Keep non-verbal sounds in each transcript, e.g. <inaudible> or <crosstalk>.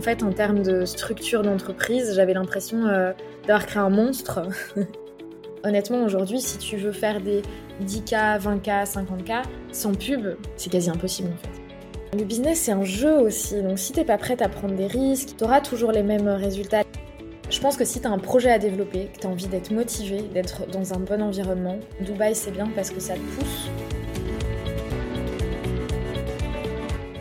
en fait, en termes de structure d'entreprise, j'avais l'impression euh, d'avoir créé un monstre. <laughs> Honnêtement, aujourd'hui, si tu veux faire des 10K, 20K, 50K sans pub, c'est quasi impossible. Le business, c'est un jeu aussi, donc si t'es pas prête à prendre des risques, t'auras toujours les mêmes résultats. Je pense que si tu as un projet à développer, que tu as envie d'être motivé, d'être dans un bon environnement, Dubaï c'est bien parce que ça te pousse.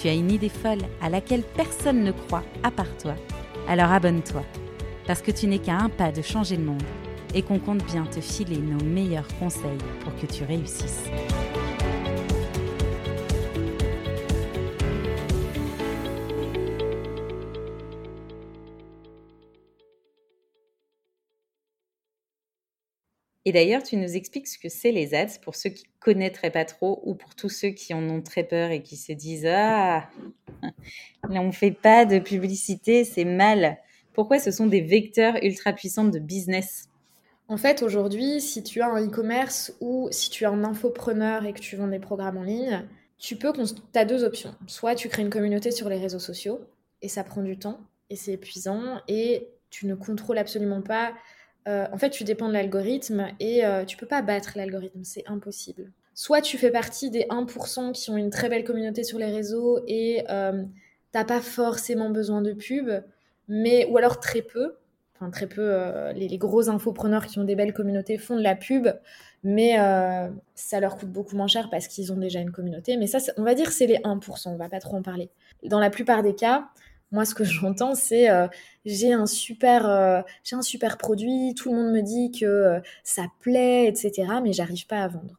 tu as une idée folle à laquelle personne ne croit à part toi, alors abonne-toi, parce que tu n'es qu'à un pas de changer le monde et qu'on compte bien te filer nos meilleurs conseils pour que tu réussisses. Et d'ailleurs, tu nous expliques ce que c'est les ads pour ceux qui ne connaîtraient pas trop ou pour tous ceux qui en ont très peur et qui se disent Ah, <laughs> on ne fait pas de publicité, c'est mal. Pourquoi ce sont des vecteurs ultra puissants de business? En fait, aujourd'hui, si tu as un e-commerce ou si tu es un infopreneur et que tu vends des programmes en ligne, tu peux, as deux options. Soit tu crées une communauté sur les réseaux sociaux et ça prend du temps et c'est épuisant et tu ne contrôles absolument pas euh, en fait, tu dépends de l'algorithme et euh, tu peux pas battre l'algorithme, c'est impossible. Soit tu fais partie des 1% qui ont une très belle communauté sur les réseaux et euh, t'as pas forcément besoin de pub, mais ou alors très peu. Enfin, très peu, les, gros infopreneurs qui ont des belles communautés font de la pub, mais ça leur coûte beaucoup moins cher parce qu'ils ont déjà une communauté. Mais ça, on va dire c'est les 1%, on va pas trop en parler. Dans la plupart des cas, moi, ce que j'entends, c'est euh, j'ai un super, euh, j'ai un super produit, tout le monde me dit que euh, ça plaît, etc. Mais j'arrive pas à vendre.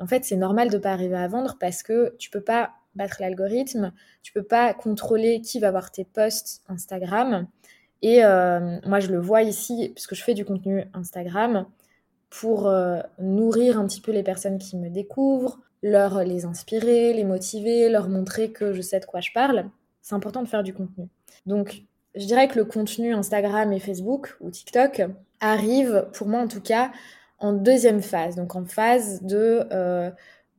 en fait, c'est normal de pas arriver à vendre parce que tu peux pas battre l'algorithme, tu peux pas contrôler qui va voir tes posts Instagram. Et moi, je le vois ici parce que je fais du contenu Instagram pour nourrir un petit peu les personnes qui me découvrent, leur les inspirer, les motiver, leur montrer que je sais de quoi je parle c'est important de faire du contenu. Donc, je dirais que le contenu Instagram et Facebook ou TikTok arrive, pour moi en tout cas, en deuxième phase, donc en phase de euh,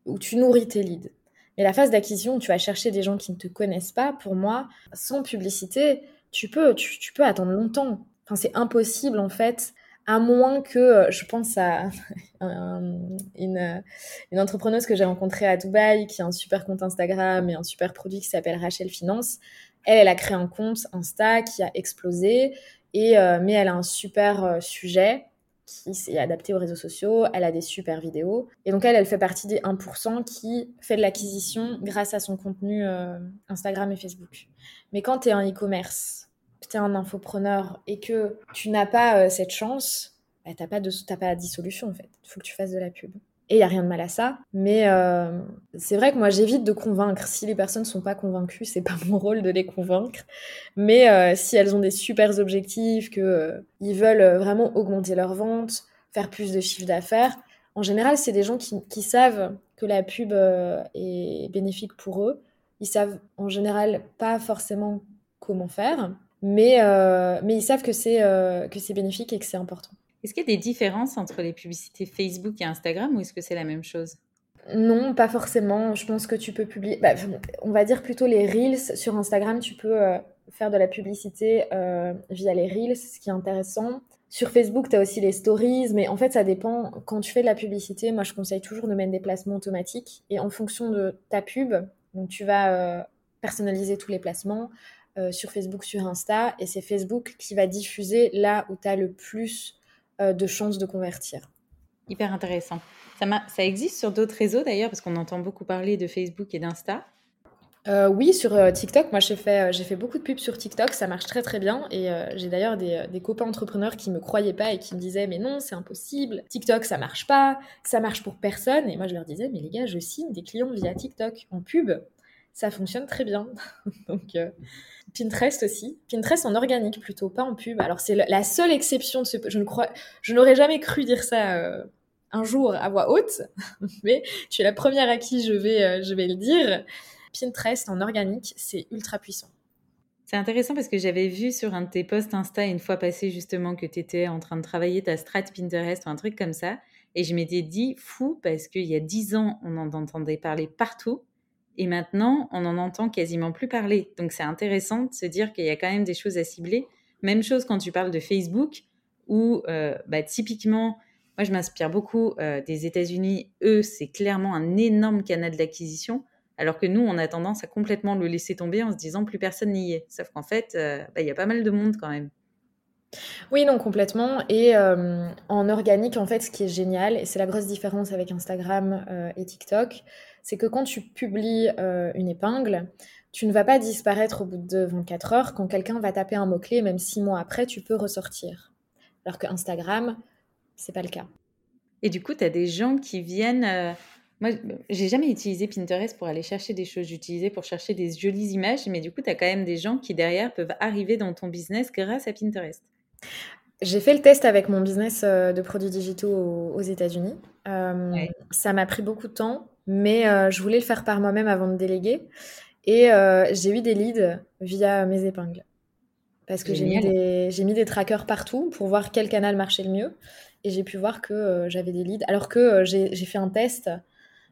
où tu nourris tes leads. Mais la phase d'acquisition, tu vas chercher des gens qui ne te connaissent pas, pour moi, sans publicité, tu peux, tu peux attendre longtemps. Enfin, c'est impossible en fait à moins que euh, je pense à <laughs> une, entrepreneuse que j'ai rencontrée à Dubaï qui a un super compte Instagram et un super produit qui s'appelle Rachel Finance. Elle, elle a créé un compte Insta qui a explosé, et, euh, mais elle a un super euh, sujet qui est adapté aux réseaux sociaux, elle a des super vidéos. Et donc elle, elle fait partie des 1% qui fait de l'acquisition grâce à son contenu Instagram et Facebook. Mais quand tu es en e-commerce, tu es un infopreneur et que tu n'as pas euh, cette chance, bah, tu n'as pas, de, pas dissolution en fait. Il faut que tu fasses de la pub. Et il n'y a rien de mal à ça. Mais euh, c'est vrai que moi, j'évite de convaincre. Si les personnes ne sont pas convaincues, c'est pas <laughs> mon rôle de les convaincre. Mais euh, si elles ont des super objectifs, qu'ils ils veulent vraiment augmenter leurs ventes, faire plus de chiffre d'affaires, en général, c'est des gens qui, qui, savent que la pub est bénéfique pour eux. Ils savent en général pas forcément comment faire mais, euh, mais ils savent que c'est euh, que c'est bénéfique et que c'est important. Est-ce qu'il y a des différences entre les publicités Facebook et Instagram ou est-ce que c'est la même chose? Non, pas forcément. Je pense que tu peux publier. Bah, on va dire plutôt les Reels. Sur Instagram, tu peux euh, faire de la publicité via les Reels, ce qui est intéressant. Sur Facebook, tu as aussi les stories, mais en fait, ça dépend. Quand tu fais de la publicité, moi, je conseille toujours de mettre des placements automatiques. Et en fonction de ta pub, donc tu vas personnaliser tous les placements. Euh, sur Facebook, sur Insta, et c'est Facebook qui va diffuser là où tu as le plus euh, de chances de convertir. Hyper intéressant. Ça, ça existe sur d'autres réseaux d'ailleurs, parce qu'on entend beaucoup parler de Facebook et d'Insta. Euh, oui, sur TikTok, moi j'ai fait, j'ai fait beaucoup de pubs sur TikTok, ça marche très très bien. Et j'ai d'ailleurs des, des, copains entrepreneurs qui me croyaient pas et qui me disaient Mais non, c'est impossible, TikTok ça marche pas, ça marche pour personne. Et moi je leur disais Mais les gars, je signe des clients via TikTok en pub ça fonctionne très bien. <laughs> Donc, euh, Pinterest aussi. Pinterest en organique plutôt, pas en pub. Alors, c'est la seule exception de ce. Je ne crois, je n'aurais jamais cru dire ça euh, un jour à voix haute, <laughs> mais tu es la première à qui je vais, euh, je vais le dire. Pinterest en organique, c'est ultra puissant. C'est intéressant parce que j'avais vu sur un de tes posts Insta une fois passé justement que tu étais en train de travailler ta strat Pinterest ou un truc comme ça. Et je m'étais dit, fou, parce qu'il y a dix ans, on en entendait parler partout. Et maintenant, on n'en entend quasiment plus parler. Donc c'est intéressant de se dire qu'il y a quand même des choses à cibler. Même chose quand tu parles de Facebook, où euh, bah, typiquement, moi je m'inspire beaucoup euh, des États-Unis. Eux, c'est clairement un énorme canal d'acquisition. Alors que nous, on a tendance à complètement le laisser tomber en se disant plus personne n'y est. Sauf qu'en fait, euh, bah, il y a pas mal de monde quand même. Oui, non, complètement. Et en organique, en fait, ce qui est génial, et c'est la grosse différence avec Instagram et TikTok, c'est que quand tu publies euh, une épingle, tu ne vas pas disparaître au bout de 24 heures. Quand quelqu'un va taper un mot-clé, même six mois après, tu peux ressortir. Alors que Instagram, c'est pas le cas. Et du coup, tu as des gens qui viennent. Euh, moi, j'ai jamais utilisé Pinterest pour aller chercher des choses. J'utilisais pour chercher des jolies images, mais du coup, tu as quand même des gens qui derrière peuvent arriver dans ton business grâce à Pinterest. J'ai fait le test avec mon business euh, de produits digitaux aux, États-Unis. Ça m'a pris beaucoup de temps mais euh, je voulais le faire par moi-même avant de déléguer. Et euh, j'ai eu des leads via mes épingles. Parce que j'ai mis, des, mis des trackers partout pour voir quel canal marchait le mieux. Et j'ai pu voir que euh, j'avais des leads. Alors que j'ai fait un test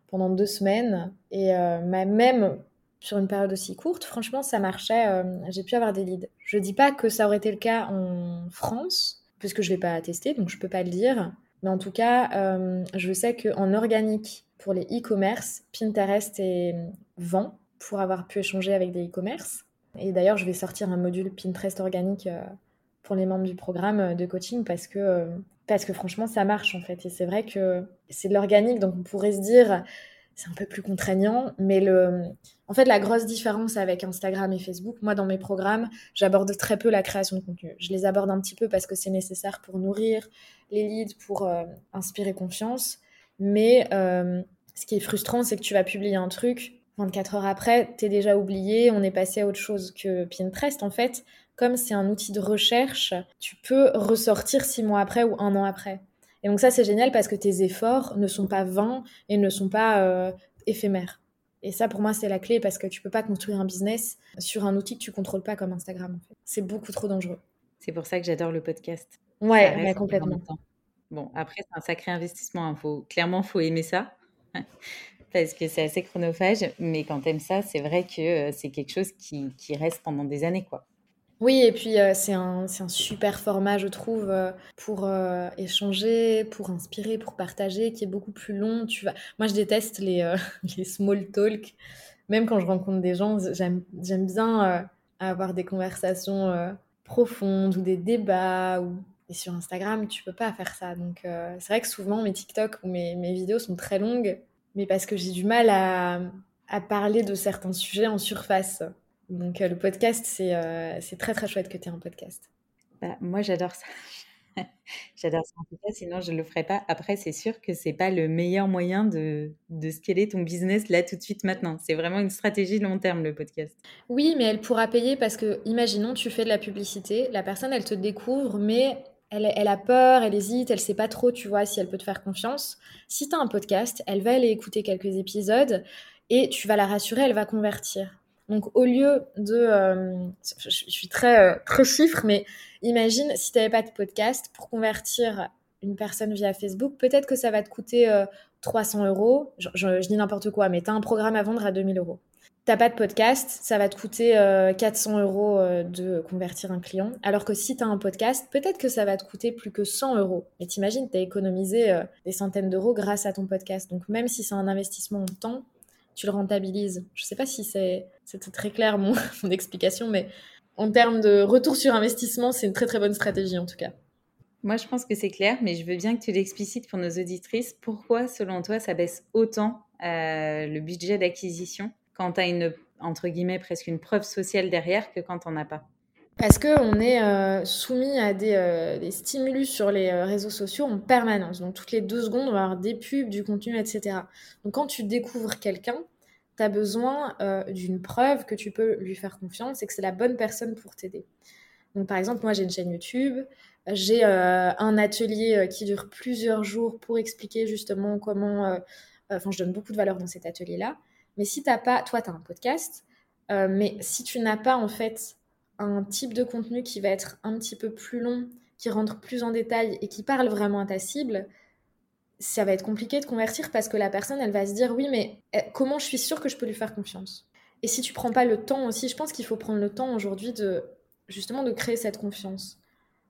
pendant deux semaines. Et même sur une période aussi courte, franchement, ça marchait. j'ai pu avoir des leads. Je dis pas que ça aurait été le cas en France, puisque je ne l'ai pas testé, donc je ne peux pas le dire. Mais en tout cas, je sais qu'en organique, pour les e-commerce, Pinterest est vent pour avoir pu échanger avec des e-commerce. Et d'ailleurs, je vais sortir un module Pinterest organique euh, pour les membres du programme euh, de coaching parce que, euh, parce que franchement, ça marche en fait. Et c'est vrai que c'est de l'organique, donc on pourrait se dire, c'est un peu plus contraignant, mais le, en fait, la grosse différence avec Instagram et Facebook, moi dans mes programmes, j'aborde très peu la création de contenu. Je les aborde un petit peu parce que c'est nécessaire pour nourrir les leads, pour inspirer confiance. Mais ce qui est frustrant, c'est que tu vas publier un truc, 24 heures après, t'es déjà oublié, on est passé à autre chose que Pinterest. En fait, comme c'est un outil de recherche, tu peux ressortir six mois après ou un an après. Et donc ça, c'est génial parce que tes efforts ne sont pas vains et ne sont pas euh, éphémères. Et ça, pour moi, c'est la clé parce que tu peux pas construire un business sur un outil que tu contrôles pas comme Instagram. C'est beaucoup trop dangereux. C'est pour ça que j'adore le podcast. Ouais, complètement. Bon, après, c'est un sacré investissement. Hein. Faut, clairement, faut aimer ça. <laughs> parce que c'est assez chronophage. Mais quand tu aimes ça, c'est vrai que euh, c'est quelque chose qui, qui, reste pendant des années, quoi. Oui, et puis euh, c'est un, un, super format, je trouve, euh, pour échanger, pour inspirer, pour partager, qui est beaucoup plus long. Tu vas... Moi, je déteste les, <laughs> les small talk. Même quand je rencontre des gens, j'aime bien avoir des conversations profondes ou des débats. Ou... Et sur Instagram, tu peux pas faire ça. Donc, c'est vrai que souvent, mes TikTok ou mes, mes vidéos sont très longues mais parce que j'ai du mal à, à, parler de certains sujets en surface. Donc euh, le podcast, c'est euh, c'est très très chouette que tu aies un podcast. Bah, moi, j'adore ça. <laughs> j'adore ça en tout cas, sinon je ne le ferais pas. Après, c'est sûr que c'est pas le meilleur moyen de, de scaler ton business là tout de suite maintenant. C'est vraiment une stratégie long terme, le podcast. Oui, mais elle pourra payer parce que, imaginons, tu fais de la publicité, la personne, elle te découvre, mais elle, a peur, elle hésite, elle sait pas trop, tu vois, si elle peut te faire confiance. Si tu as un podcast, elle va aller écouter quelques épisodes et tu vas la rassurer, elle va convertir. Donc au lieu de... Euh, je, suis très, euh, très chiffre, mais imagine si tu n'avais pas de podcast, pour convertir une personne via Facebook, peut-être que ça va te coûter 300 euh, euros. Je, dis n'importe quoi, mais tu as un programme à vendre à 2000 euros t'as pas de podcast, ça va te coûter 400 euh, euros de convertir un client. Alors que si tu as un podcast, peut-être que ça va te coûter plus que 100 euros. Mais t'imagines, tu as économisé des centaines d'euros grâce à ton podcast. Donc même si c'est un investissement en temps, tu le rentabilises. Je sais pas si c'est très clair <laughs> mon, explication, mais en termes de retour sur investissement, c'est une très très bonne stratégie en tout cas. Moi, je pense que c'est clair, mais je veux bien que tu l'explicites pour nos auditrices. Pourquoi, selon toi, ça baisse autant le budget d'acquisition quand tu as une, entre guillemets, presque une preuve sociale derrière que quand on n'a pas? Parce qu'on est euh, soumis à des, euh, stimulus sur les euh, réseaux sociaux en permanence. Donc, toutes les deux secondes, on va avoir des pubs, du contenu, etc. Donc, quand tu découvres quelqu'un, tu as besoin euh, d'une preuve que tu peux lui faire confiance et que c'est la bonne personne pour t'aider. Donc, par exemple, moi, j'ai une chaîne YouTube, j'ai un atelier qui dure plusieurs jours pour expliquer justement comment. Enfin, je donne beaucoup de valeur dans cet atelier-là. Mais si t'as pas, toi, tu as un podcast, mais si tu n'as pas en fait un type de contenu qui va être un petit peu plus long, qui rentre plus en détail et qui parle vraiment à ta cible, ça va être compliqué de convertir parce que la personne, elle va se dire oui, mais eh, comment je suis sûre que je peux lui faire confiance? Et si tu prends pas le temps aussi, je pense qu'il faut prendre le temps aujourd'hui de justement de créer cette confiance.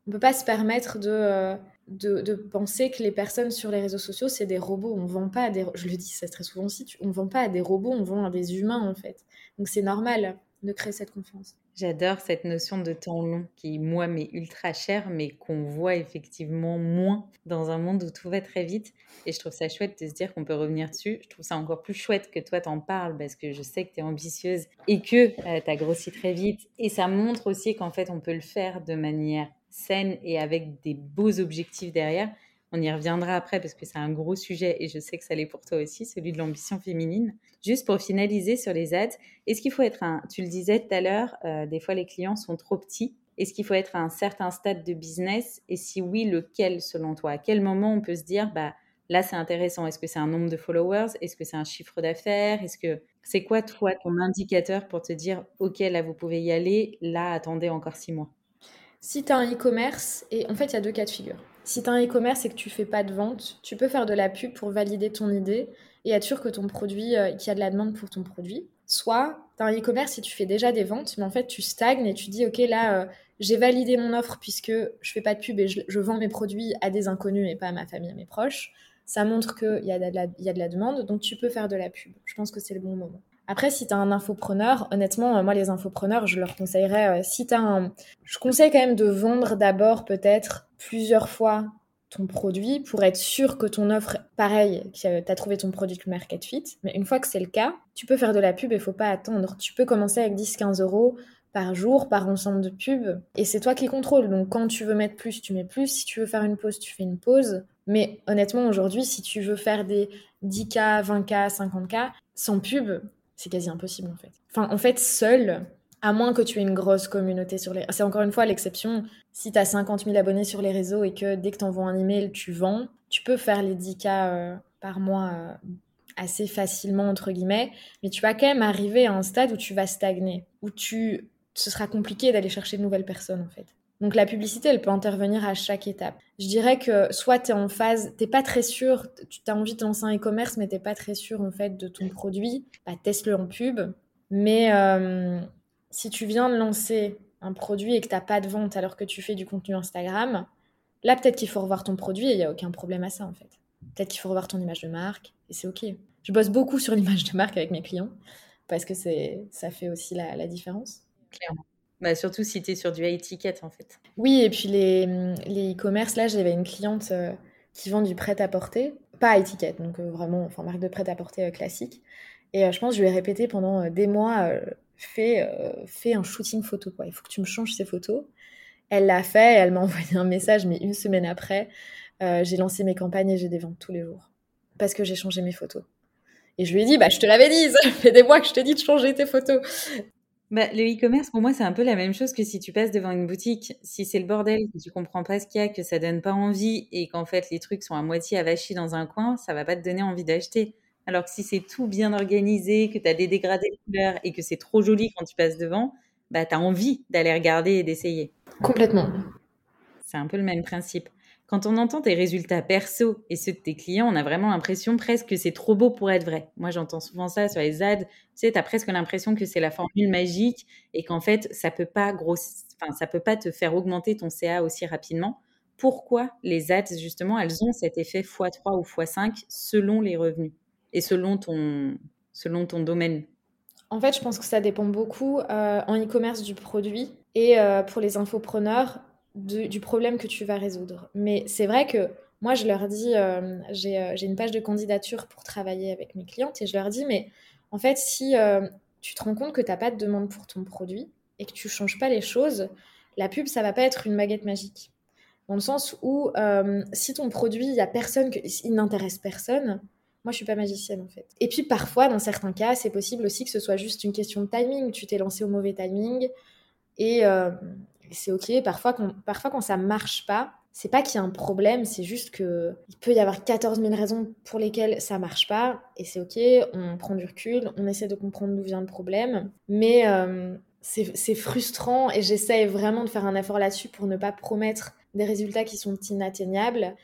On peut pas se permettre de, euh, de, penser que les personnes sur les réseaux sociaux, c'est des robots. On vend pas à des... Je le dis ça très souvent aussi, on vend pas à des robots, on vend à des humains en fait. Donc c'est normal de créer cette confiance. J'adore cette notion de temps long qui, moi, m'est ultra chère, mais qu'on voit effectivement moins dans un monde où tout va très vite. Et je trouve ça chouette de se dire qu'on peut revenir dessus. Je trouve ça encore plus chouette que toi t'en parles parce que je sais que tu es ambitieuse et que euh, tu as grossi très vite. Et ça montre aussi qu'en fait, on peut le faire de manière saine et avec des beaux objectifs derrière. On y reviendra après parce que c'est un gros sujet et je sais que ça l'est pour toi aussi, celui de l'ambition féminine. Juste pour finaliser sur les ads, est-ce qu'il faut être un, tu le disais tout à l'heure, euh, des fois les clients sont trop petits. Est-ce qu'il faut être à un certain stade de business Et si oui, lequel selon toi? À quel moment on peut se dire, bah là c'est intéressant? Est-ce que c'est un nombre de followers? Est-ce que c'est un chiffre d'affaires? Est-ce que c'est quoi toi ton indicateur pour te dire, ok là vous pouvez y aller, là attendez encore six mois Si tu as un e-commerce, et en fait il y a deux cas de figure. Si tu as un e-commerce et que tu fais pas de vente, tu peux faire de la pub pour valider ton idée et être sûr que ton produit, euh, qu'il y a de la demande pour ton produit. Soit tu as un e-commerce et tu fais déjà des ventes, mais en fait tu stagnes et tu dis ok là euh, j'ai validé mon offre puisque je fais pas de pub et je, vends mes produits à des inconnus et pas à ma famille, à mes proches. Ça montre qu'il y, la, y a de la demande, donc tu peux faire de la pub. Je pense que c'est le bon moment. Après, si tu as un infopreneur, honnêtement, euh, moi, les infopreneurs, je leur conseillerais, euh, si tu un... Je conseille quand même de vendre d'abord peut-être plusieurs fois ton produit pour être sûr que ton offre, pareil, que tu as trouvé ton produit de market fit. Mais une fois que c'est le cas, tu peux faire de la pub et faut pas attendre. Tu peux commencer avec 10-15 euros par jour, par ensemble de pubs. Et c'est toi qui contrôles. Donc quand tu veux mettre plus, tu mets plus. Si tu veux faire une pause, tu fais une pause. Mais honnêtement, aujourd'hui, si tu veux faire des 10K, 20K, 50K, sans pub, c'est quasi impossible en fait. Enfin, en fait, seul, à moins que tu aies une grosse communauté sur les... C'est encore une fois l'exception. Si tu as 50 000 abonnés sur les réseaux et que dès que tu envoies un email, tu vends, tu peux faire les 10K euh, par mois euh, assez facilement, entre guillemets, mais tu vas quand même arriver à un stade où tu vas stagner, où tu... ce sera compliqué d'aller chercher de nouvelles personnes en fait. Donc la publicité, elle peut intervenir à chaque étape. Je dirais que soit tu es en phase, t'es pas très sûr, tu as envie de lancer un e-commerce, mais t'es pas très sûr en fait de ton produit, bah, teste-le en pub. Mais euh, si tu viens de lancer un produit et que t'as pas de vente alors que tu fais du contenu Instagram, là peut-être qu'il faut revoir ton produit et il n'y a aucun problème à ça en fait. Peut-être qu'il faut revoir ton image de marque et c'est ok. Je bosse beaucoup sur l'image de marque avec mes clients parce que ça fait aussi la, la différence. Clairement. Bah, surtout si tu es sur du high ticket, en fait. Oui, et puis les e-commerce, là, j'avais une cliente euh, qui vend du prêt-à-porter, pas high ticket, donc euh, vraiment, enfin, marque de prêt-à-porter euh, classique. Et je pense que je lui ai répété pendant des mois, fais, fais un shooting photo, quoi. Il faut que tu me changes ces photos. Elle l'a fait, elle m'a <laughs> envoyé un message, mais une semaine après, j'ai lancé mes campagnes et j'ai des ventes tous les jours. Parce que j'ai changé mes photos. Et je lui ai dit, bah, je te l'avais dit, <laughs> ça fait des mois que je te dis de changer tes photos. Bah, le e-commerce, pour moi, c'est un peu la même chose que si tu passes devant une boutique. Si c'est le bordel, que tu comprends pas ce qu'il y a, que ça donne pas envie et qu'en fait les trucs sont à moitié avachis dans un coin, ça va pas te donner envie d'acheter. Alors que si c'est tout bien organisé, que tu as des dégradés de couleurs et que c'est trop joli quand tu passes devant, bah, tu as envie d'aller regarder et d'essayer. Complètement. C'est un peu le même principe. Quand on entend tes résultats perso et ceux de tes clients, on a vraiment l'impression presque que c'est trop beau pour être vrai. Moi, j'entends souvent ça sur les ads. Tu sais, tu as presque l'impression que c'est la formule magique et qu'en fait, ça peut pas enfin, ça peut pas te faire augmenter ton CA aussi rapidement. Pourquoi les ads, justement, elles ont cet effet x3 ou x5 selon les revenus et selon ton, selon ton domaine? En fait, je pense que ça dépend beaucoup euh, en e-commerce du produit et euh, pour les infopreneurs, du problème que tu vas résoudre. Mais c'est vrai que moi, je leur dis, euh, euh, j'ai une page de candidature pour travailler avec mes clientes et je leur dis, mais en fait, si euh, tu te rends compte que tu n'as pas de demande pour ton produit et que tu changes pas les choses, la pub, ça va pas être une baguette magique. Dans le sens où si ton produit, il y a personne, il n'intéresse personne, Moi, je suis pas magicienne en fait. Et puis parfois, dans certains cas, c'est possible aussi que ce soit juste une question de timing. Tu t'es lancé au mauvais timing et, c'est ok. Parfois, quand, parfois, quand ça marche pas, c'est pas qu'il y a un problème, c'est juste que il peut y avoir 14 000 raisons pour lesquelles ça marche pas et c'est ok. On prend du recul, on essaie de comprendre d'où vient le problème, mais euh, c'est frustrant et j'essaie vraiment de faire un effort là-dessus pour ne pas promettre des résultats qui sont inatteignables.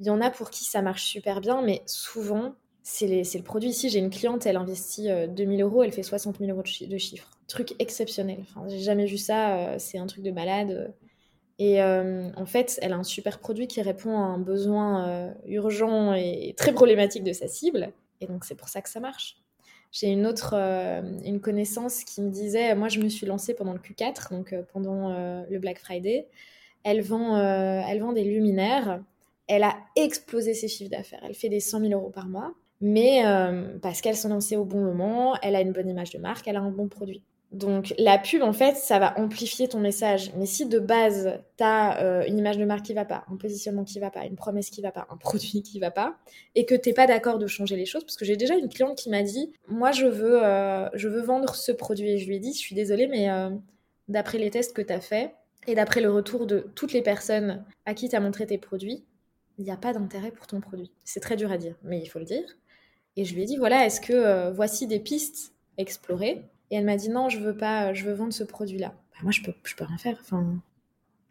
Il y en a pour qui ça marche super bien, mais souvent, c'est le produit. Ici, j'ai une cliente, elle investit 2000 euh, euros, elle fait 60 000 euros de, chiffre. Truc exceptionnel. J'ai jamais vu ça, euh, c'est un truc de malade. Et euh, en fait, elle a un super produit qui répond à un besoin urgent et très problématique de sa cible. Et donc, c'est pour ça que ça marche. J'ai une autre une connaissance qui me disait, moi, je me suis lancée pendant le Q4, donc pendant le Black Friday. Elle vend, elle vend des luminaires elle a explosé ses chiffres d'affaires. Elle fait des 100 000 euros par mois, mais euh, parce qu'elle s'est lancée au bon moment, elle a une bonne image de marque, elle a un bon produit. Donc la pub, en fait, ça va amplifier ton message. Mais si de base, tu as euh, une image de marque qui va pas, un positionnement qui va pas, une promesse qui va pas, un produit qui va pas, et que t'es pas d'accord de changer les choses, parce que j'ai déjà une cliente qui m'a dit, moi je veux, euh, je veux vendre ce produit, et je lui ai dit, je suis désolée, mais d'après les tests que tu as fait, et d'après le retour de toutes les personnes à qui tu as montré tes produits, il n'y a pas d'intérêt pour ton produit. C'est très dur à dire, mais il faut le dire. Et je lui ai dit, voilà, est-ce que euh, voici des pistes explorées Et elle m'a dit, non, je veux pas, je veux vendre ce produit-là. Bah, moi, je peux, je peux rien faire. Enfin...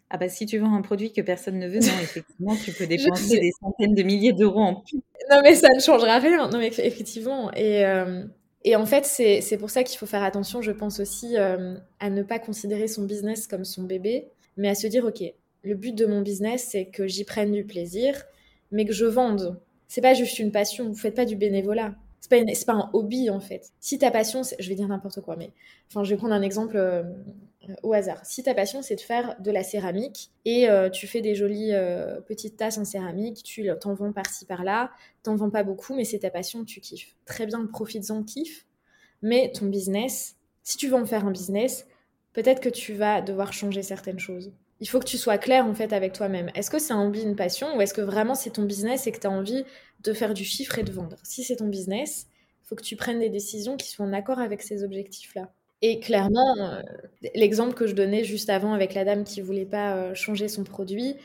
Ah bah si tu vends un produit que personne ne veut, non, effectivement, tu peux <laughs> dépenser des centaines de milliers d'euros en plus. Non, mais ça ne changera rien. Non, mais effectivement. Et, euh, et en fait, c'est pour ça qu'il faut faire attention, je pense aussi, euh, à ne pas considérer son business comme son bébé, mais à se dire, OK, le but de mon business, c'est que j'y prenne du plaisir, mais que je vende. C'est pas juste une passion. Vous faites pas du bénévolat. C'est pas, pas un hobby en fait. Si ta passion, je vais dire n'importe quoi, mais enfin, je vais prendre un exemple euh, au hasard. Si ta passion, c'est de faire de la céramique et euh, tu fais des jolies euh, petites tasses en céramique, tu t'en vends par-ci par-là, t'en vends pas beaucoup, mais c'est ta passion, tu kiffes. Très bien, profites-en, kiffe. Mais ton business, si tu veux en faire un business, peut-être que tu vas devoir changer certaines choses il faut que tu sois clair en fait avec toi-même. Est-ce que c'est un hobby, une passion ou est-ce que vraiment c'est ton business et que tu as envie de faire du chiffre et de vendre? Si c'est ton business, il faut que tu prennes des décisions qui soient en accord avec ces objectifs-là. Et clairement, euh, l'exemple que je donnais juste avant avec la dame qui voulait pas euh, changer son produit,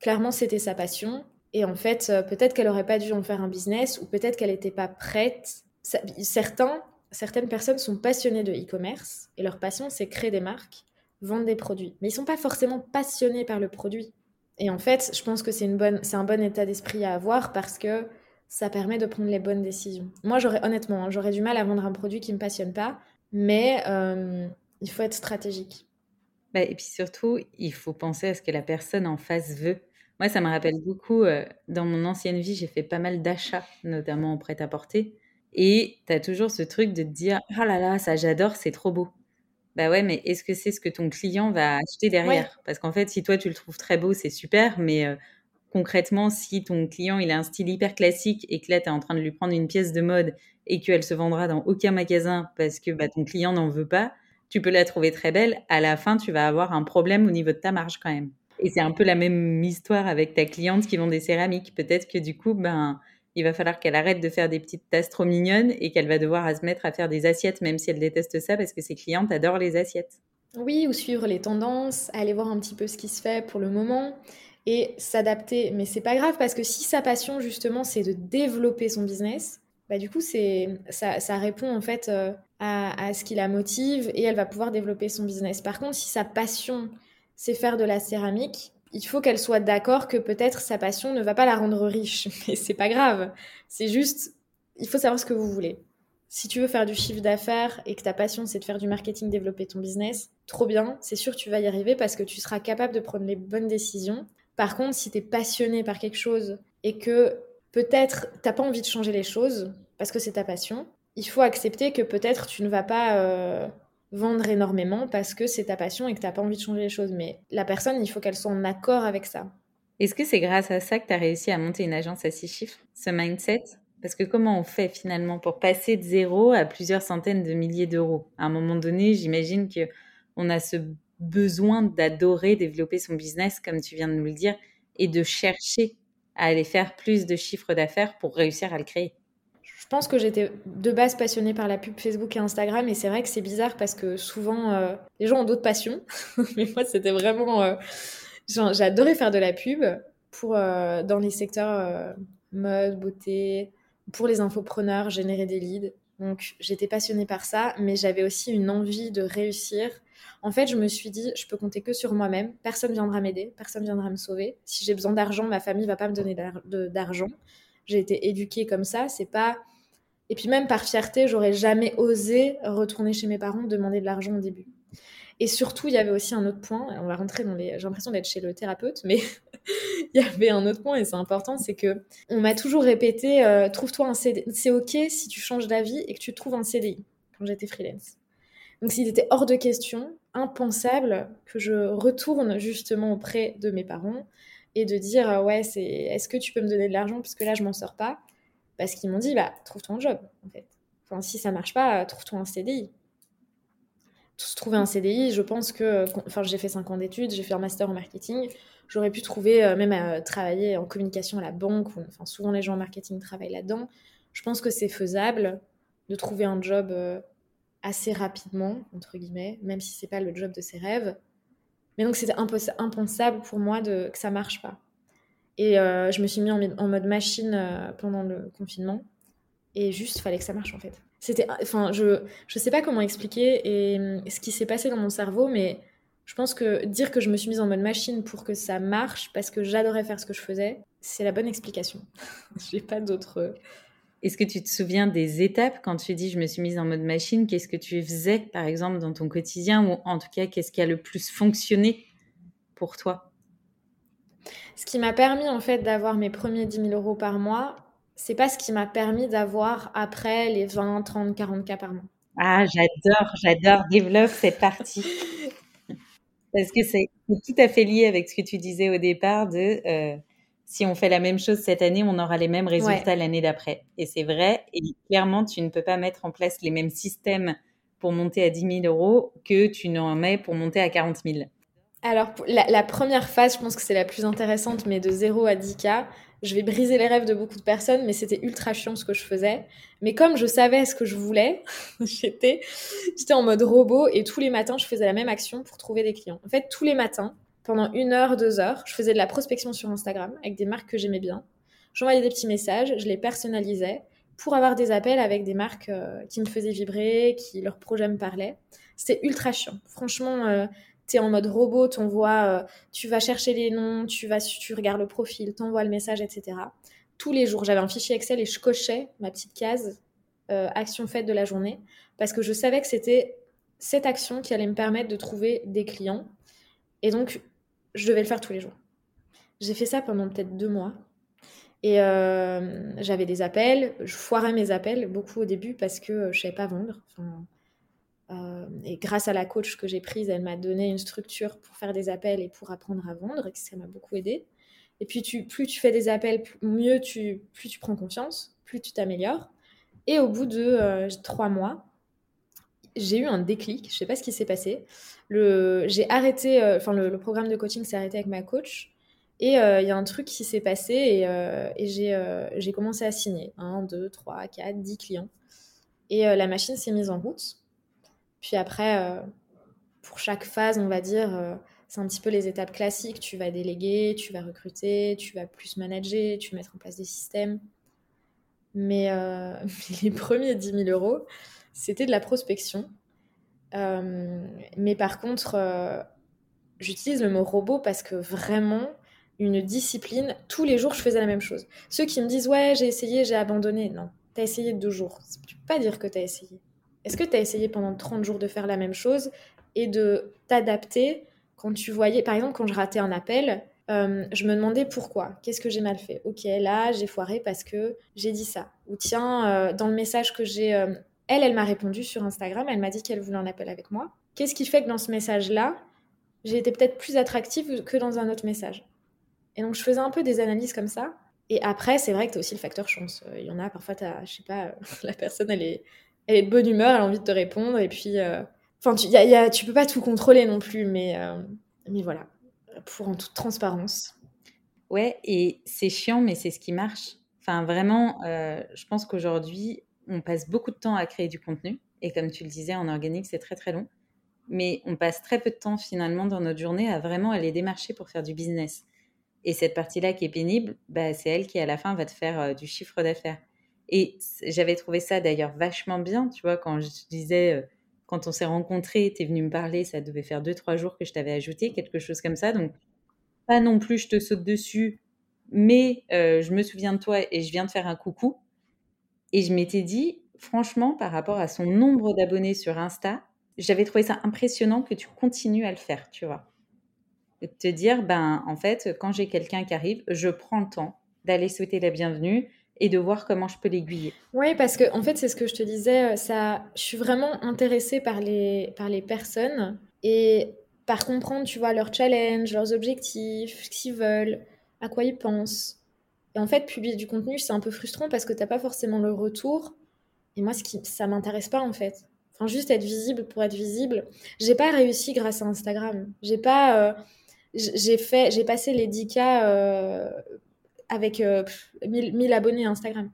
clairement c'était sa passion. Et en fait, euh, peut-être qu'elle aurait pas dû en faire un business ou peut-être qu'elle n'était pas prête. certains, certaines personnes sont passionnées de e-commerce et leur passion c'est créer des marques vendent des produits. Mais ils sont pas forcément passionnés par le produit. Et en fait, je pense que c'est une bonne, c'est un bon état d'esprit à avoir parce que ça permet de prendre les bonnes décisions. Moi, j'aurais honnêtement, hein, j'aurais du mal à vendre un produit qui me passionne pas, mais euh, il faut être stratégique. Bah, et puis surtout, il faut penser à ce que la personne en face veut. Moi, ça me rappelle beaucoup, euh, dans mon ancienne vie, j'ai fait pas mal d'achats, notamment en prêt-à-porter. Et tu as toujours ce truc de te dire, oh là là, ça j'adore, c'est trop beau. Bah ouais, mais est-ce que c'est ce que ton client va acheter derrière? Parce qu'en fait, si toi tu le trouves très beau, c'est super, mais euh, concrètement, si ton client il a un style hyper classique et que là tu es en train de lui prendre une pièce de mode et qu'elle se vendra dans aucun magasin parce que bah, ton client n'en veut pas, tu peux la trouver très belle. À la fin, tu vas avoir un problème au niveau de ta marge quand même. Et c'est un peu la même histoire avec ta cliente qui vend des céramiques. Peut-être que du coup, ben il va falloir qu'elle arrête de faire des petites tasses trop mignonnes et qu'elle va devoir se mettre à faire des assiettes, même si elle déteste ça, parce que ses clientes adorent les assiettes. Oui, ou suivre les tendances, aller voir un petit peu ce qui se fait pour le moment et s'adapter. Mais c'est pas grave parce que si sa passion justement c'est de développer son business, bah du coup ça, répond en fait euh, à, à, ce qui la motive et elle va pouvoir développer son business. Par contre, si sa passion c'est faire de la céramique, il faut qu'elle soit d'accord que peut-être sa passion ne va pas la rendre riche. <laughs> Mais c'est pas grave. C'est juste, il faut savoir ce que vous voulez. Si tu veux faire du chiffre d'affaires et que ta passion c'est de faire du marketing, développer ton business, trop bien, c'est sûr tu vas y arriver parce que tu seras capable de prendre les bonnes décisions. Par contre, si tu es passionné par quelque chose et que peut-être t'as pas envie de changer les choses parce que c'est ta passion, il faut accepter que peut-être tu ne vas pas euh, vendre énormément parce que c'est ta passion et que tu n'as pas envie de changer les choses. Mais la personne, il faut qu'elle soit en accord avec ça. Est-ce que c'est grâce à ça que tu as réussi à monter une agence à six chiffres, ce mindset? Parce que comment on fait finalement pour passer de zéro à plusieurs centaines de milliers d'euros? À un moment donné, j'imagine que on a ce besoin d'adorer développer son business, comme tu viens de nous le dire, et de chercher à aller faire plus de chiffres d'affaires pour réussir à le créer. Je pense que j'étais de base passionnée par la pub Facebook et Instagram, et c'est vrai que c'est bizarre parce que souvent, euh, les gens ont d'autres passions. <laughs> Mais moi, c'était vraiment. Euh, J'adorais faire de la pub pour, euh, dans les secteurs euh, mode, beauté, pour les infopreneurs, générer des leads. Donc, j'étais passionnée par ça, mais j'avais aussi une envie de réussir. En fait, je me suis dit, je peux compter que sur moi-même. Personne viendra m'aider, personne viendra me sauver. Si j'ai besoin d'argent, ma famille va pas me donner d'argent. J'ai été éduquée comme ça. C'est pas et puis même par fierté, j'aurais jamais osé retourner chez mes parents demander de l'argent au début. Et surtout, il y avait aussi un autre point, on va rentrer dans les... J'ai l'impression d'être chez le thérapeute, mais <laughs> il y avait un autre point et c'est important, c'est que on m'a toujours répété, euh, trouve-toi un. C'est ok si tu changes d'avis et que tu trouves un CDI, quand j'étais freelance. Donc s'il était hors de question, impensable que je retourne justement auprès de mes parents et de dire, euh, ouais, c'est, est-ce que tu peux me donner de l'argent? Parce que là, je m'en sors pas parce qu'ils m'ont dit, bah, trouve-toi un job, en fait. Si ça marche pas, trouve-toi un CDI. Trouver un CDI, je pense que, enfin, j'ai fait 5 ans d'études, j'ai fait un master en marketing, j'aurais pu trouver, euh, même à travailler en communication à la banque, enfin, souvent les gens en marketing travaillent là-dedans. Je pense que c'est faisable de trouver un job euh, assez rapidement, entre guillemets, même si c'est pas le job de ses rêves. Mais donc c'était impensable pour moi que ça marche pas. Et euh, je me suis mis en, mode machine euh, pendant le confinement. Et juste, il fallait que ça marche en fait. C'était, enfin, je je sais pas comment expliquer et hum, ce qui s'est passé dans mon cerveau, mais je pense que dire que je me suis mise en mode machine pour que ça marche, parce que j'adorais faire ce que je faisais, c'est la bonne explication. <laughs> J'ai pas d'autre. Euh, Est-ce que tu te souviens des étapes quand tu dis je me suis mise en mode machine? Qu'est-ce que tu faisais par exemple dans ton quotidien? Ou en tout cas qu'est-ce qui a le plus fonctionné pour toi? Ce qui m'a permis en fait d'avoir mes premiers 10 000 euros par mois, c'est pas ce qui m'a permis d'avoir après les 20, 30, 40 cas par mois. Ah, j'adore, j'adore. Développe cette partie. <laughs> Parce que c'est tout à fait lié avec ce que tu disais au départ de euh, si on fait la même chose cette année, on aura les mêmes résultats l'année d'après. Et c'est vrai. Et clairement, tu ne peux pas mettre en place les mêmes systèmes pour monter à 10 000 euros que tu n'en mets pour monter à 40 000. Alors, la, première phase, je pense que c'est la plus intéressante, mais de 0 à 10K, je vais briser les rêves de beaucoup de personnes, mais c'était ultra chiant ce que je faisais. Mais comme je savais ce que je voulais, <laughs> j'étais, en mode robot et tous les matins, je faisais la même action pour trouver des clients. En fait, tous les matins, pendant une heure, deux heures, je faisais de la prospection sur Instagram avec des marques que j'aimais bien. J'envoyais des petits messages, je les personnalisais pour avoir des appels avec des marques euh, qui me faisaient vibrer, qui leur projet me parlait. C'était ultra chiant. Franchement, euh, tu es en mode robot, t'envoies, euh, tu vas chercher les noms, tu, vas, tu regardes le profil, t'envoies le message, etc. Tous les jours, j'avais un fichier Excel et je cochais ma petite case euh, action faite de la journée parce que je savais que c'était cette action qui allait me permettre de trouver des clients. Et donc, je devais le faire tous les jours. J'ai fait ça pendant peut-être deux mois. Et euh, j'avais des appels, je foirais mes appels beaucoup au début parce que je savais pas vendre. Euh, et grâce à la coach que j'ai prise, elle m'a donné une structure pour faire des appels et pour apprendre à vendre, et ça m'a beaucoup aidé. Et puis, plus tu fais des appels, mieux tu, plus tu prends confiance, plus tu t'améliores. Et au bout de euh, trois mois, j'ai eu un déclic. Je sais pas ce qui s'est passé. Le, j'ai arrêté, euh, le, programme de coaching s'est arrêté avec ma coach. Et il y a un truc qui s'est passé et, j'ai commencé à signer 1, 2, 3, 4, 10 clients. Et la machine s'est mise en route. Puis après, euh, pour chaque phase, on va dire, euh, c'est un petit peu les étapes classiques. Tu vas déléguer, tu vas recruter, tu vas plus manager, tu vas mettre en place des systèmes. Mais, euh, <laughs> les premiers 10 000 euros, c'était de la prospection. mais par contre, j'utilise le mot robot parce que vraiment, une discipline, tous les jours, je faisais la même chose. Ceux qui me disent, ouais, j'ai essayé, j'ai abandonné. Non, t'as essayé deux jours. Tu peux pas dire que t'as essayé. Est-ce que tu as essayé pendant 30 jours de faire la même chose et de t'adapter quand tu voyais, par exemple, quand je ratais un appel, euh, je me demandais pourquoi, qu'est-ce que j'ai mal fait? Ok, là, j'ai foiré parce que j'ai dit ça. Ou tiens, euh, dans le message que j'ai... Euh, elle, elle m'a répondu sur Instagram, elle m'a dit qu'elle voulait un appel avec moi. Qu'est-ce qui fait que dans ce message-là, j'ai été peut-être plus attractive que dans un autre message? Et donc, je faisais un peu des analyses comme ça. Et après, c'est vrai que tu as aussi le facteur chance. Il y en a, parfois, je sais pas, <laughs> la personne, elle est elle est de bonne humeur, elle a envie de te répondre, et puis, euh, enfin, tu, y tu peux pas tout contrôler non plus, mais, euh, mais voilà, pour en toute transparence. Ouais, et c'est chiant, mais c'est ce qui marche. Enfin, vraiment, euh, je pense qu'aujourd'hui, on passe beaucoup de temps à créer du contenu. Et comme tu le disais, en organique, c'est très très long. Mais on passe très peu de temps finalement dans notre journée à vraiment aller démarcher pour faire du business. Et cette partie-là qui est pénible, bah, c'est elle qui à la fin va te faire du chiffre d'affaires. Et j'avais trouvé ça d'ailleurs vachement bien, tu vois, quand je disais, euh, quand on s'est rencontrés, tu es venu me parler, ça devait faire deux, trois jours que je t'avais ajouté, quelque chose comme ça. Donc, pas non plus je te saute dessus, mais euh, je me souviens de toi et je viens de faire un coucou. Et je m'étais dit, franchement, par rapport à son nombre d'abonnés sur Insta, j'avais trouvé ça impressionnant que tu continues à le faire, tu vois. Te dire, ben, en fait, quand j'ai quelqu'un qui arrive, je prends le temps d'aller souhaiter la bienvenue et de voir comment je peux l'aiguiller. Oui, parce que en fait, c'est ce que je te disais, euh, ça, je suis vraiment intéressée par les, par les personnes et par comprendre, tu vois, leurs challenges, leurs objectifs, ce qu'ils veulent, à quoi ils pensent. Et en fait, publier du contenu, c'est un peu frustrant parce que t'as pas forcément le retour. Et moi, ce qui, ça m'intéresse pas en fait. Enfin, juste être visible pour être visible. J'ai pas réussi grâce à Instagram. J'ai pas, euh, j'ai fait, j'ai passé les 10 k euh, avec 1000, euh, abonnés à Instagram.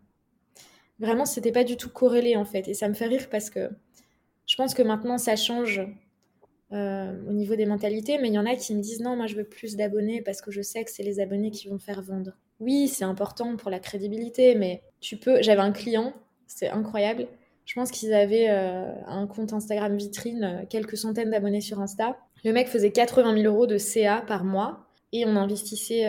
Vraiment, c'était pas du tout corrélé en fait. Et ça me fait rire parce que je pense que maintenant ça change au niveau des mentalités, mais il y en a qui me disent non, moi je veux plus d'abonnés parce que je sais que c'est les abonnés qui vont faire vendre. Oui, c'est important pour la crédibilité, mais tu peux. J'avais un client, c'est incroyable. Je pense qu'ils avaient euh, un compte Instagram vitrine, euh, quelques centaines d'abonnés sur Insta. Le mec faisait 80 000 euros de CA par mois et on investissait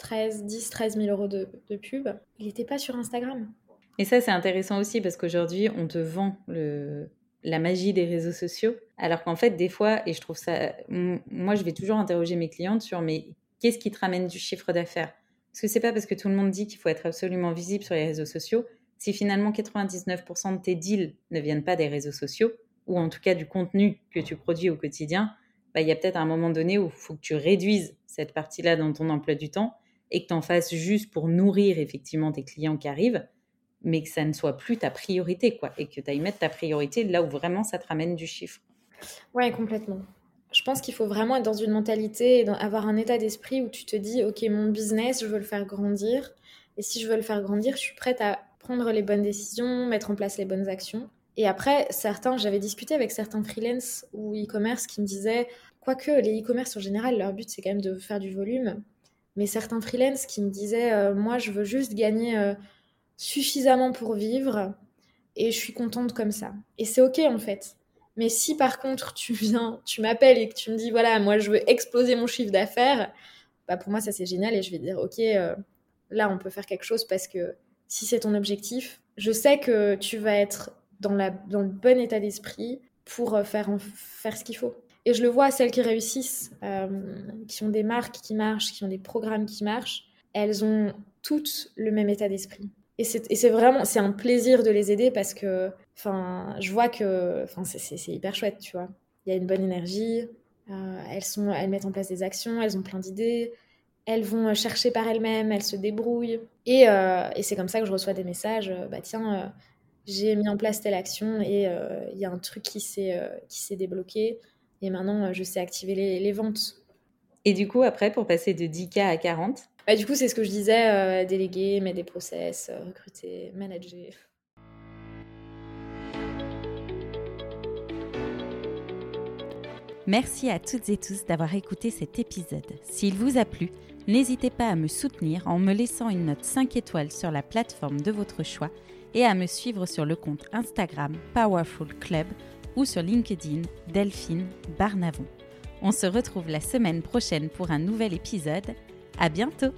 13, 10, 13 000 euros de, pub. Il n'était pas sur Instagram. Et ça, c'est intéressant aussi parce qu'aujourd'hui, on te vend la magie des réseaux sociaux. Alors qu'en fait, des fois, et je trouve ça. Moi, je vais toujours interroger mes clientes sur mais qu'est-ce qui te ramène du chiffre d'affaires? Parce que c'est pas parce que tout le monde dit qu'il faut être absolument visible sur les réseaux sociaux si finalement 99% de tes deals ne viennent pas des réseaux sociaux, ou en tout cas du contenu que tu produis au quotidien, bah, il y a peut-être un moment donné où il faut que tu réduises cette partie-là dans ton emploi du temps et que tu en fasses juste pour nourrir effectivement tes clients qui arrivent, mais que ça ne soit plus ta priorité, quoi, et que tu ailles mettre ta priorité là où vraiment ça te ramène du chiffre. Ouais, complètement. Je pense qu'il faut vraiment être dans une mentalité, avoir un état d'esprit où tu te dis, ok, mon business, je veux le faire grandir, et si je veux le faire grandir, je suis prête à prendre les bonnes décisions, mettre en place les bonnes actions. Et après, certains, j'avais discuté avec certains freelance ou e-commerce qui me disaient, quoique les e-commerce en général, leur but c'est quand même de faire du volume, mais certains freelance qui me disaient, euh, moi je veux juste gagner euh, suffisamment pour vivre et je suis contente comme ça. Et c'est ok en fait. Mais si par contre <laughs> tu viens, tu m'appelles et que tu me dis, voilà, moi je veux exploser mon chiffre d'affaires, bah pour moi ça c'est génial et je vais dire, ok, euh, là on peut faire quelque chose parce que si c'est ton objectif. Je sais que tu vas être dans, dans le bon état d'esprit pour faire, faire ce qu'il faut. Et je le vois, celles qui réussissent, euh, qui ont des marques qui marchent, qui ont des programmes qui marchent, elles ont toutes le même état d'esprit. Et c'est vraiment, c'est un plaisir de les aider parce que, enfin, je vois que, enfin, c'est hyper chouette, tu vois. Il y a une bonne énergie, euh, elles, sont, elles mettent en place des actions, elles ont plein d'idées, elles vont chercher par elles-mêmes, elles se débrouillent. Et, euh, c'est comme ça que je reçois des messages, euh, bah tiens, euh, j'ai mis en place telle action et il y a un truc qui s'est débloqué et maintenant je sais activer les, les, ventes. Et du coup, après, pour passer de 10K à 40 bah, Du coup, c'est ce que je disais, déléguer, mettre des process, recruter, manager. Merci à toutes et tous d'avoir écouté cet épisode. S'il vous a plu, N'hésitez pas à me soutenir en me laissant une note 5 étoiles sur la plateforme de votre choix et à me suivre sur le compte Instagram Powerful Club ou sur LinkedIn Delphine Barnavon. On se retrouve la semaine prochaine pour un nouvel épisode. À bientôt!